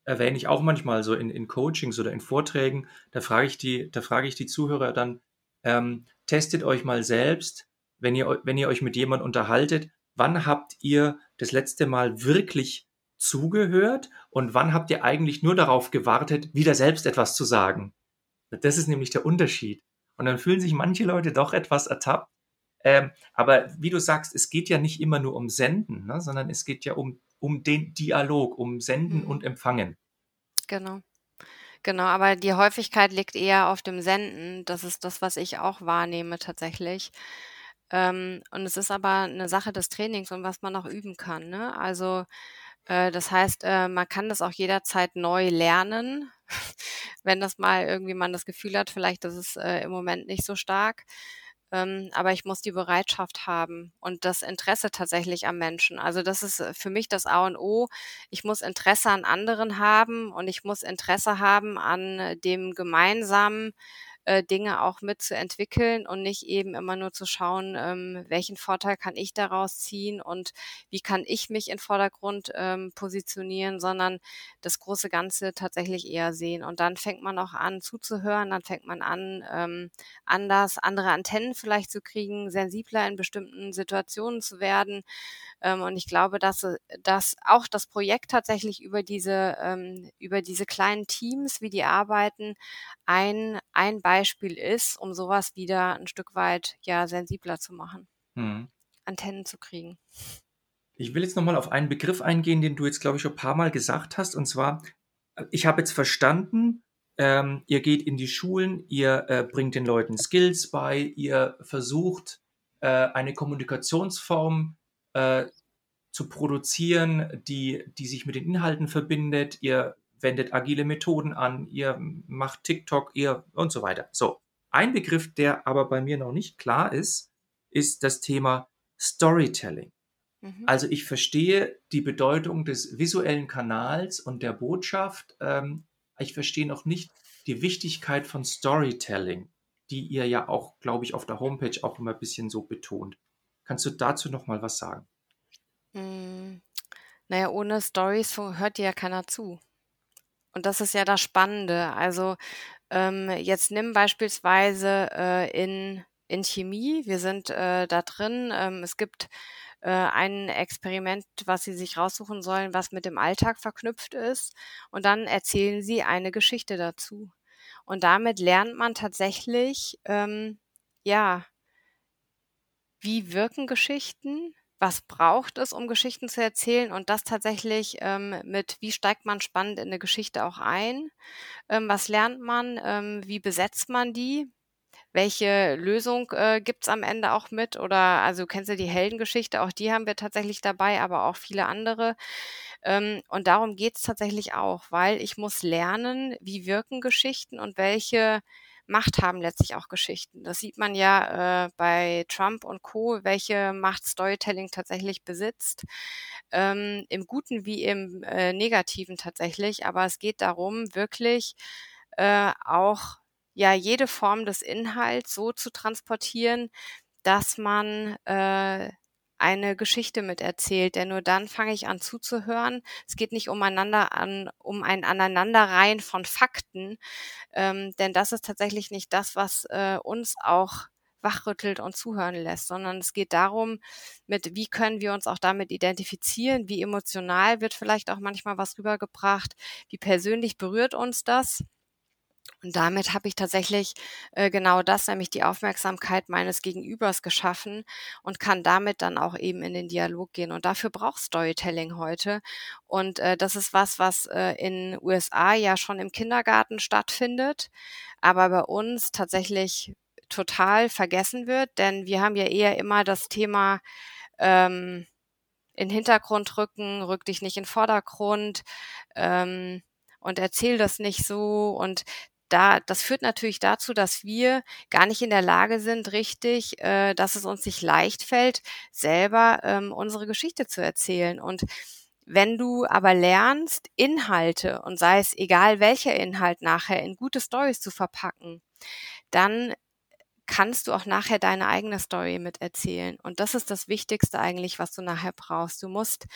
erwähne ich auch manchmal so in, in Coachings oder in Vorträgen. Da frage ich die, da frage ich die Zuhörer dann, ähm, testet euch mal selbst, wenn ihr, wenn ihr euch mit jemandem unterhaltet, wann habt ihr das letzte Mal wirklich zugehört und wann habt ihr eigentlich nur darauf gewartet, wieder selbst etwas zu sagen? Das ist nämlich der Unterschied. Und dann fühlen sich manche Leute doch etwas ertappt. Ähm, aber wie du sagst, es geht ja nicht immer nur um Senden, ne, sondern es geht ja um, um den Dialog, um Senden mhm. und Empfangen. Genau. Genau, aber die Häufigkeit liegt eher auf dem Senden. Das ist das, was ich auch wahrnehme tatsächlich. Ähm, und es ist aber eine Sache des Trainings und was man auch üben kann, ne? Also, äh, das heißt, äh, man kann das auch jederzeit neu lernen, wenn das mal irgendwie man das Gefühl hat, vielleicht ist es, äh, im Moment nicht so stark. Ähm, aber ich muss die Bereitschaft haben und das Interesse tatsächlich am Menschen. Also, das ist, äh, für mich das A und O. Ich muss Interesse an anderen haben und ich muss Interesse haben an dem gemeinsamen äh, Dinge auch mitzuentwickeln und nicht eben immer nur zu schauen, ähm, welchen Vorteil kann ich daraus ziehen und wie kann ich mich in Vordergrund ähm, positionieren, sondern das große Ganze tatsächlich eher sehen. Und dann fängt man auch an zuzuhören, dann fängt man an, ähm, anders, andere Antennen vielleicht zu kriegen, sensibler in bestimmten Situationen zu werden. Ähm, und ich glaube, dass, äh, dass auch das Projekt tatsächlich über diese, ähm, über diese kleinen Teams, wie die arbeiten, ein, ein Beispiel ist, um sowas wieder ein Stück weit ja sensibler zu machen. Mhm. Antennen zu kriegen. Ich will jetzt nochmal auf einen Begriff eingehen, den du jetzt, glaube ich, schon ein paar Mal gesagt hast. Und zwar, äh, ich habe jetzt verstanden, ähm, ihr geht in die Schulen, ihr äh, bringt den Leuten Skills bei, ihr versucht, äh, eine Kommunikationsform äh, zu produzieren, die, die sich mit den Inhalten verbindet. Ihr wendet agile Methoden an, ihr macht TikTok, ihr und so weiter. So. Ein Begriff, der aber bei mir noch nicht klar ist, ist das Thema Storytelling. Mhm. Also ich verstehe die Bedeutung des visuellen Kanals und der Botschaft. Ähm, ich verstehe noch nicht die Wichtigkeit von Storytelling, die ihr ja auch, glaube ich, auf der Homepage auch immer ein bisschen so betont. Kannst du dazu noch mal was sagen? Hm, na ohne Stories hört dir ja keiner zu. Und das ist ja das Spannende. Also, ähm, jetzt nimm beispielsweise, äh, in in Chemie, wir sind, äh, da drin, ähm, es gibt, äh, ein Experiment, was Sie sich raussuchen sollen, was mit dem Alltag verknüpft ist, und dann erzählen Sie eine Geschichte dazu. Und damit lernt man tatsächlich, ähm, ja wie wirken Geschichten? Was braucht es, um Geschichten zu erzählen und das tatsächlich ähm, mit, wie steigt man spannend in eine Geschichte auch ein, ähm, was lernt man, ähm, wie besetzt man die, welche Lösung äh, gibt's am Ende auch mit? Oder also kennst du die Heldengeschichte, auch die haben wir tatsächlich dabei, aber auch viele andere. Ähm, und darum geht's tatsächlich auch, weil ich muss lernen, wie wirken Geschichten und welche Macht haben letztlich auch Geschichten. Das sieht man ja äh, bei Trump und Co., welche Macht Storytelling tatsächlich besitzt. Ähm, Im Guten wie im äh, Negativen tatsächlich. Aber es geht darum, wirklich äh, auch ja jede Form des Inhalts so zu transportieren, dass man äh, eine Geschichte miterzählt, denn nur dann fange ich an zuzuhören. Es geht nicht umeinander an, um ein Aneinanderreihen von Fakten, ähm, denn das ist tatsächlich nicht das, was äh, uns auch wachrüttelt und zuhören lässt, sondern es geht darum, mit wie können wir uns auch damit identifizieren, wie emotional wird vielleicht auch manchmal was rübergebracht, wie persönlich berührt uns das. Und damit habe ich tatsächlich äh, genau das, nämlich die Aufmerksamkeit meines Gegenübers geschaffen und kann damit dann auch eben in den Dialog gehen. Und dafür braucht Storytelling heute. Und äh, das ist was, was äh, in USA ja schon im Kindergarten stattfindet, aber bei uns tatsächlich total vergessen wird, denn wir haben ja eher immer das Thema ähm, in Hintergrund rücken, rück dich nicht in Vordergrund ähm, und erzähl das nicht so. Und da, das führt natürlich dazu, dass wir gar nicht in der Lage sind, richtig, äh, dass es uns nicht leicht fällt, selber ähm, unsere Geschichte zu erzählen. Und wenn du aber lernst, Inhalte und sei es egal welcher Inhalt nachher in gute Stories zu verpacken, dann kannst du auch nachher deine eigene Story miterzählen. Und das ist das Wichtigste eigentlich, was du nachher brauchst. Du musst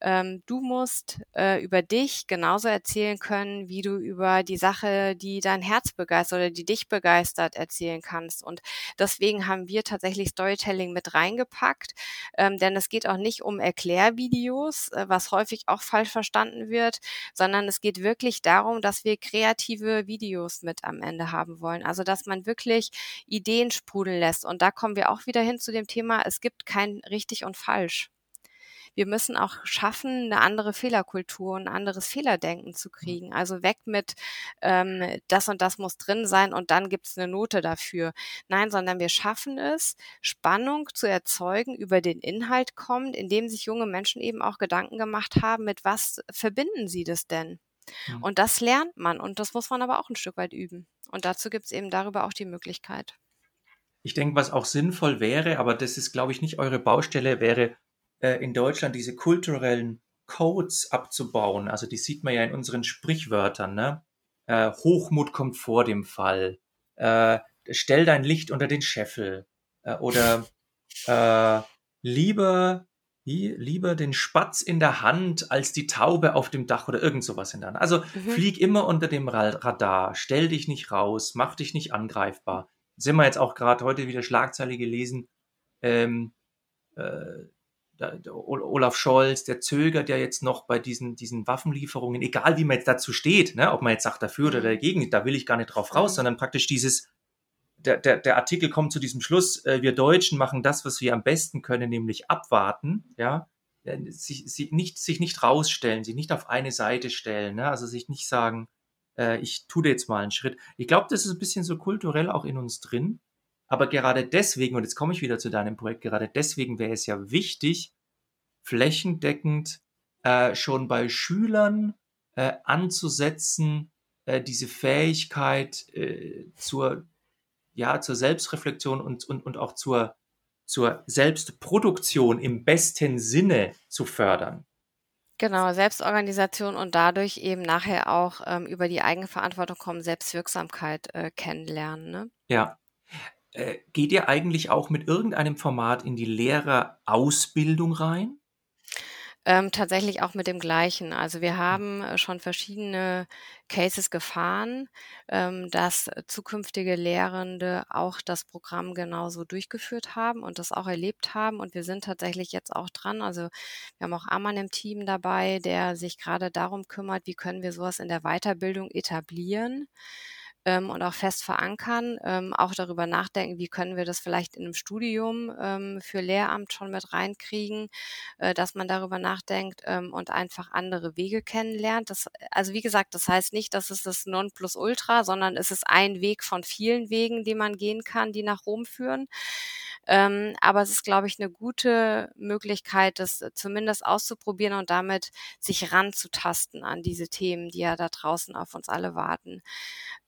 ähm, du musst äh, über dich genauso erzählen können, wie du über die Sache, die dein Herz begeistert oder die dich begeistert, erzählen kannst. Und deswegen haben wir tatsächlich Storytelling mit reingepackt, ähm, denn es geht auch nicht um Erklärvideos, äh, was häufig auch falsch verstanden wird, sondern es geht wirklich darum, dass wir kreative Videos mit am Ende haben wollen. Also dass man wirklich Ideen sprudeln lässt. Und da kommen wir auch wieder hin zu dem Thema, es gibt kein richtig und falsch wir müssen auch schaffen, eine andere Fehlerkultur, ein anderes Fehlerdenken zu kriegen. Also weg mit ähm, das und das muss drin sein und dann gibt es eine Note dafür. Nein, sondern wir schaffen es, Spannung zu erzeugen, über den Inhalt kommt, indem sich junge Menschen eben auch Gedanken gemacht haben, mit was verbinden sie das denn? Mhm. Und das lernt man und das muss man aber auch ein Stück weit üben. Und dazu gibt es eben darüber auch die Möglichkeit. Ich denke, was auch sinnvoll wäre, aber das ist, glaube ich, nicht eure Baustelle, wäre äh, in Deutschland diese kulturellen Codes abzubauen. Also die sieht man ja in unseren Sprichwörtern. Ne? Äh, Hochmut kommt vor dem Fall. Äh, stell dein Licht unter den Scheffel. Äh, oder äh, lieber, lieber den Spatz in der Hand als die Taube auf dem Dach oder irgend sowas in der Hand. Also mhm. flieg immer unter dem Radar, stell dich nicht raus, mach dich nicht angreifbar. sind wir jetzt auch gerade heute wieder Schlagzeile gelesen. Ähm, äh, Olaf Scholz, der zögert ja jetzt noch bei diesen, diesen Waffenlieferungen, egal wie man jetzt dazu steht, ne, ob man jetzt sagt dafür oder mhm. dagegen, da will ich gar nicht drauf raus, mhm. sondern praktisch dieses, der, der, der Artikel kommt zu diesem Schluss, äh, wir Deutschen machen das, was wir am besten können, nämlich abwarten, ja, äh, sich, sich, nicht, sich nicht rausstellen, sich nicht auf eine Seite stellen, ne, also sich nicht sagen, äh, ich tue jetzt mal einen Schritt. Ich glaube, das ist ein bisschen so kulturell auch in uns drin, aber gerade deswegen, und jetzt komme ich wieder zu deinem Projekt, gerade deswegen wäre es ja wichtig, flächendeckend äh, schon bei Schülern äh, anzusetzen, äh, diese Fähigkeit äh, zur, ja, zur Selbstreflexion und, und, und auch zur, zur Selbstproduktion im besten Sinne zu fördern. Genau, Selbstorganisation und dadurch eben nachher auch ähm, über die Eigenverantwortung kommen, Selbstwirksamkeit äh, kennenlernen. Ne? Ja, äh, geht ihr eigentlich auch mit irgendeinem Format in die Lehrerausbildung rein? Ähm, tatsächlich auch mit dem Gleichen. Also wir hm. haben äh, schon verschiedene Cases gefahren, ähm, dass zukünftige Lehrende auch das Programm genauso durchgeführt haben und das auch erlebt haben. Und wir sind tatsächlich jetzt auch dran. Also wir haben auch Amann im Team dabei, der sich gerade darum kümmert, wie können wir sowas in der Weiterbildung etablieren ähm, und auch fest verankern, ähm, auch darüber nachdenken, wie können wir das vielleicht in einem Studium ähm, für Lehramt schon mit reinkriegen, äh, dass man darüber nachdenkt ähm, und einfach andere Wege kennenlernt. Das, also wie gesagt, das heißt nicht, dass es das Nonplusultra, sondern es ist ein Weg von vielen Wegen, die man gehen kann, die nach Rom führen. Ähm, aber es ist, glaube ich, eine gute Möglichkeit, das zumindest auszuprobieren und damit sich ranzutasten an diese Themen, die ja da draußen auf uns alle warten.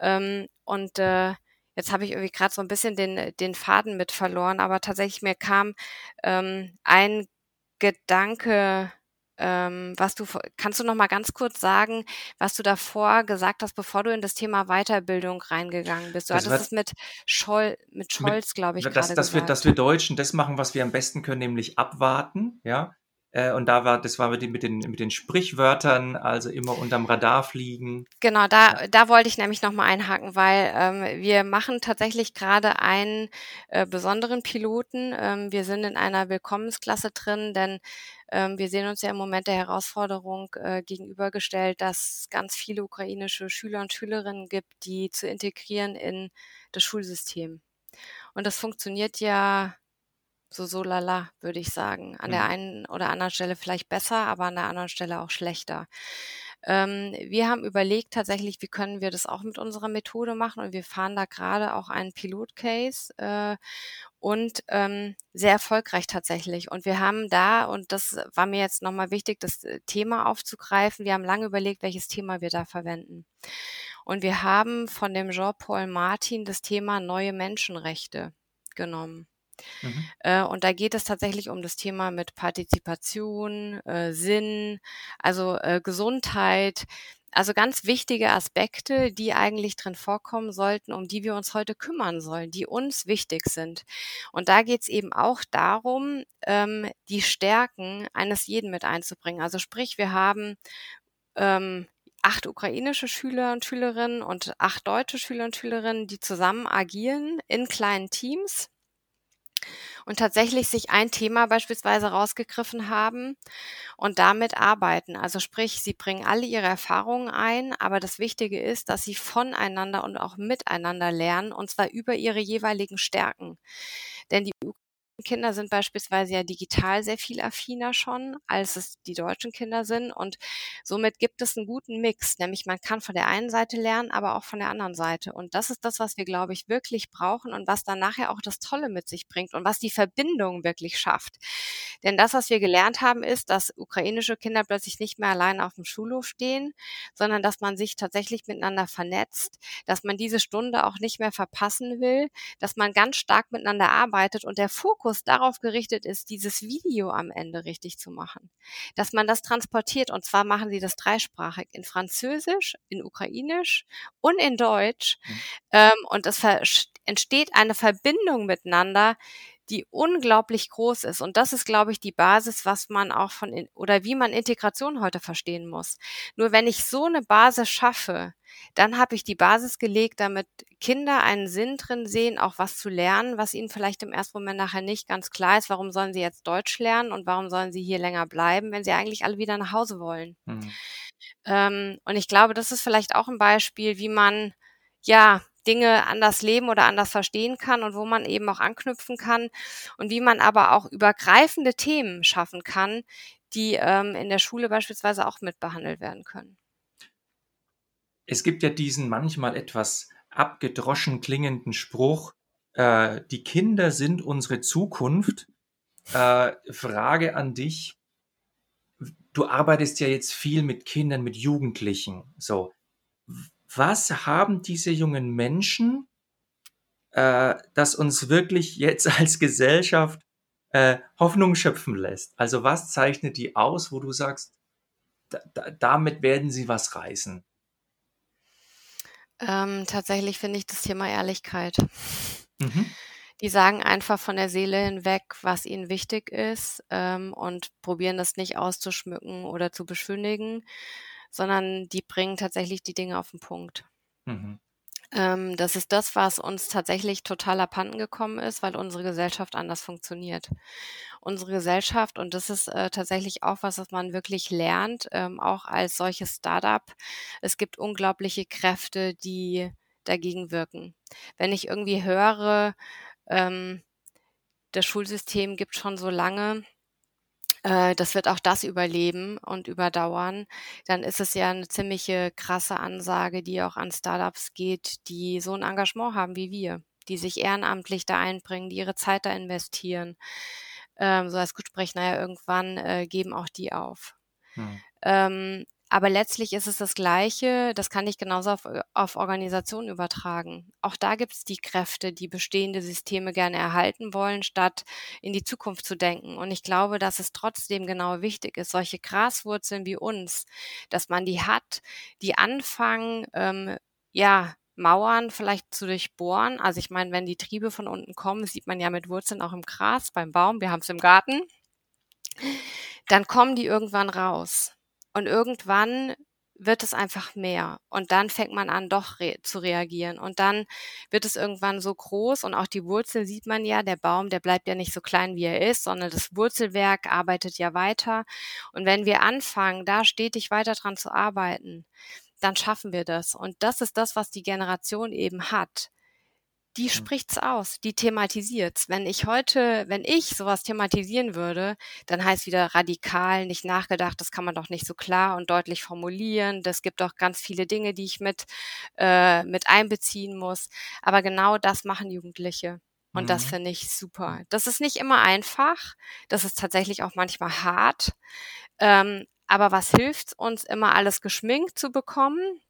Ähm, und äh, jetzt habe ich irgendwie gerade so ein bisschen den, den Faden mit verloren, aber tatsächlich mir kam ähm, ein Gedanke ähm, was du, kannst du noch mal ganz kurz sagen, was du davor gesagt hast, bevor du in das Thema Weiterbildung reingegangen bist? Du das hattest es mit, Scholl, mit Scholz, glaube ich, das, dass gesagt. Wir, dass wir Deutschen das machen, was wir am besten können, nämlich abwarten, ja. Äh, und da war, das war mit den, mit den, mit den Sprichwörtern, also immer unterm Radar fliegen. Genau, da, da wollte ich nämlich nochmal einhaken, weil ähm, wir machen tatsächlich gerade einen äh, besonderen Piloten. Ähm, wir sind in einer Willkommensklasse drin, denn ähm, wir sehen uns ja im Moment der Herausforderung äh, gegenübergestellt, dass es ganz viele ukrainische Schüler und Schülerinnen gibt, die zu integrieren in das Schulsystem. Und das funktioniert ja so so lala, würde ich sagen. An der mhm. einen oder anderen Stelle vielleicht besser, aber an der anderen Stelle auch schlechter. Ähm, wir haben überlegt tatsächlich, wie können wir das auch mit unserer Methode machen und wir fahren da gerade auch einen Pilotcase äh, und ähm, sehr erfolgreich tatsächlich. Und wir haben da, und das war mir jetzt nochmal wichtig, das äh, Thema aufzugreifen, wir haben lange überlegt, welches Thema wir da verwenden. Und wir haben von dem Jean-Paul Martin das Thema neue Menschenrechte genommen. Mhm. Äh, und da geht es tatsächlich um das Thema mit Partizipation, äh, Sinn, also äh, Gesundheit. Also ganz wichtige Aspekte, die eigentlich drin vorkommen sollten, um die wir uns heute kümmern sollen, die uns wichtig sind. Und da geht es eben auch darum, ähm, die Stärken eines jeden mit einzubringen. Also sprich, wir haben ähm, acht ukrainische Schüler und Schülerinnen und acht deutsche Schüler und Schülerinnen, die zusammen agieren in kleinen Teams und tatsächlich sich ein Thema beispielsweise rausgegriffen haben und damit arbeiten. Also sprich, sie bringen alle ihre Erfahrungen ein, aber das Wichtige ist, dass sie voneinander und auch miteinander lernen und zwar über ihre jeweiligen Stärken. Denn die Kinder sind beispielsweise ja digital sehr viel affiner schon, als es die deutschen Kinder sind. Und somit gibt es einen guten Mix, nämlich man kann von der einen Seite lernen, aber auch von der anderen Seite. Und das ist das, was wir, glaube ich, wirklich brauchen und was dann nachher auch das Tolle mit sich bringt und was die Verbindung wirklich schafft. Denn das, was wir gelernt haben, ist, dass ukrainische Kinder plötzlich nicht mehr alleine auf dem Schulhof stehen, sondern dass man sich tatsächlich miteinander vernetzt, dass man diese Stunde auch nicht mehr verpassen will, dass man ganz stark miteinander arbeitet und der Fokus Fokus darauf gerichtet ist, dieses Video am Ende richtig zu machen. Dass man das transportiert und zwar machen sie das dreisprachig in Französisch, in Ukrainisch und in Deutsch. Mhm. Ähm, und es entsteht eine Verbindung miteinander, die unglaublich groß ist. Und das ist, glaube ich, die Basis, was man auch von oder wie man Integration heute verstehen muss. Nur wenn ich so eine Basis schaffe, dann habe ich die Basis gelegt, damit Kinder einen Sinn drin sehen, auch was zu lernen, was ihnen vielleicht im ersten Moment nachher nicht ganz klar ist. Warum sollen sie jetzt Deutsch lernen und warum sollen sie hier länger bleiben, wenn sie eigentlich alle wieder nach Hause wollen? Mhm. Ähm, und ich glaube, das ist vielleicht auch ein Beispiel, wie man ja Dinge anders leben oder anders verstehen kann und wo man eben auch anknüpfen kann und wie man aber auch übergreifende Themen schaffen kann, die ähm, in der Schule beispielsweise auch mit behandelt werden können. Es gibt ja diesen manchmal etwas abgedroschen klingenden Spruch, äh, die Kinder sind unsere Zukunft. Äh, Frage an dich. Du arbeitest ja jetzt viel mit Kindern, mit Jugendlichen. So, was haben diese jungen Menschen, äh, das uns wirklich jetzt als Gesellschaft äh, Hoffnung schöpfen lässt? Also was zeichnet die aus, wo du sagst, da, damit werden sie was reißen? Ähm, tatsächlich finde ich das Thema Ehrlichkeit. Mhm. Die sagen einfach von der Seele hinweg, was ihnen wichtig ist ähm, und probieren das nicht auszuschmücken oder zu beschönigen, sondern die bringen tatsächlich die Dinge auf den Punkt. Mhm. Ähm, das ist das, was uns tatsächlich total abhanden gekommen ist, weil unsere Gesellschaft anders funktioniert. Unsere Gesellschaft, und das ist äh, tatsächlich auch was, was man wirklich lernt, ähm, auch als solches Startup. Es gibt unglaubliche Kräfte, die dagegen wirken. Wenn ich irgendwie höre, ähm, das Schulsystem gibt schon so lange, äh, das wird auch das überleben und überdauern, dann ist es ja eine ziemliche krasse Ansage, die auch an Startups geht, die so ein Engagement haben wie wir, die sich ehrenamtlich da einbringen, die ihre Zeit da investieren. Ähm, so als Gutsprech, naja, irgendwann äh, geben auch die auf. Hm. Ähm, aber letztlich ist es das Gleiche, das kann ich genauso auf, auf Organisationen übertragen. Auch da gibt es die Kräfte, die bestehende Systeme gerne erhalten wollen, statt in die Zukunft zu denken. Und ich glaube, dass es trotzdem genau wichtig ist, solche Graswurzeln wie uns, dass man die hat, die anfangen, ähm, ja, Mauern vielleicht zu durchbohren. Also ich meine, wenn die Triebe von unten kommen, sieht man ja mit Wurzeln auch im Gras, beim Baum, wir haben es im Garten dann kommen die irgendwann raus. Und irgendwann wird es einfach mehr. Und dann fängt man an, doch re zu reagieren. Und dann wird es irgendwann so groß und auch die Wurzel sieht man ja, der Baum, der bleibt ja nicht so klein, wie er ist, sondern das Wurzelwerk arbeitet ja weiter. Und wenn wir anfangen, da stetig weiter dran zu arbeiten, dann schaffen wir das. Und das ist das, was die Generation eben hat die mhm. spricht's aus, die thematisiert's. Wenn ich heute, wenn ich sowas thematisieren würde, dann heißt wieder radikal, nicht nachgedacht, das kann man doch nicht so klar und deutlich formulieren. Das gibt doch ganz viele Dinge, die ich mit, äh, mit einbeziehen muss. Aber genau das machen Jugendliche. Und mhm. das finde ich super. Das ist nicht immer einfach. Das ist tatsächlich auch manchmal hart. Ähm, aber was hilft uns, immer alles geschminkt zu bekommen?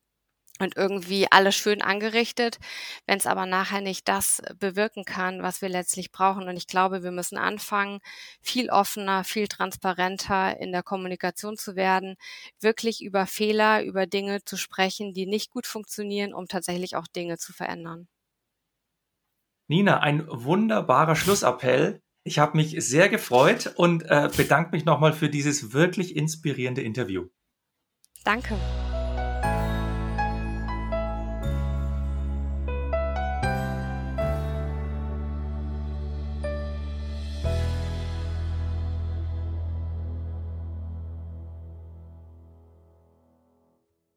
Und irgendwie alles schön angerichtet, wenn es aber nachher nicht das bewirken kann, was wir letztlich brauchen. Und ich glaube, wir müssen anfangen, viel offener, viel transparenter in der Kommunikation zu werden, wirklich über Fehler, über Dinge zu sprechen, die nicht gut funktionieren, um tatsächlich auch Dinge zu verändern. Nina, ein wunderbarer Schlussappell. Ich habe mich sehr gefreut und äh, bedanke mich nochmal für dieses wirklich inspirierende Interview. Danke.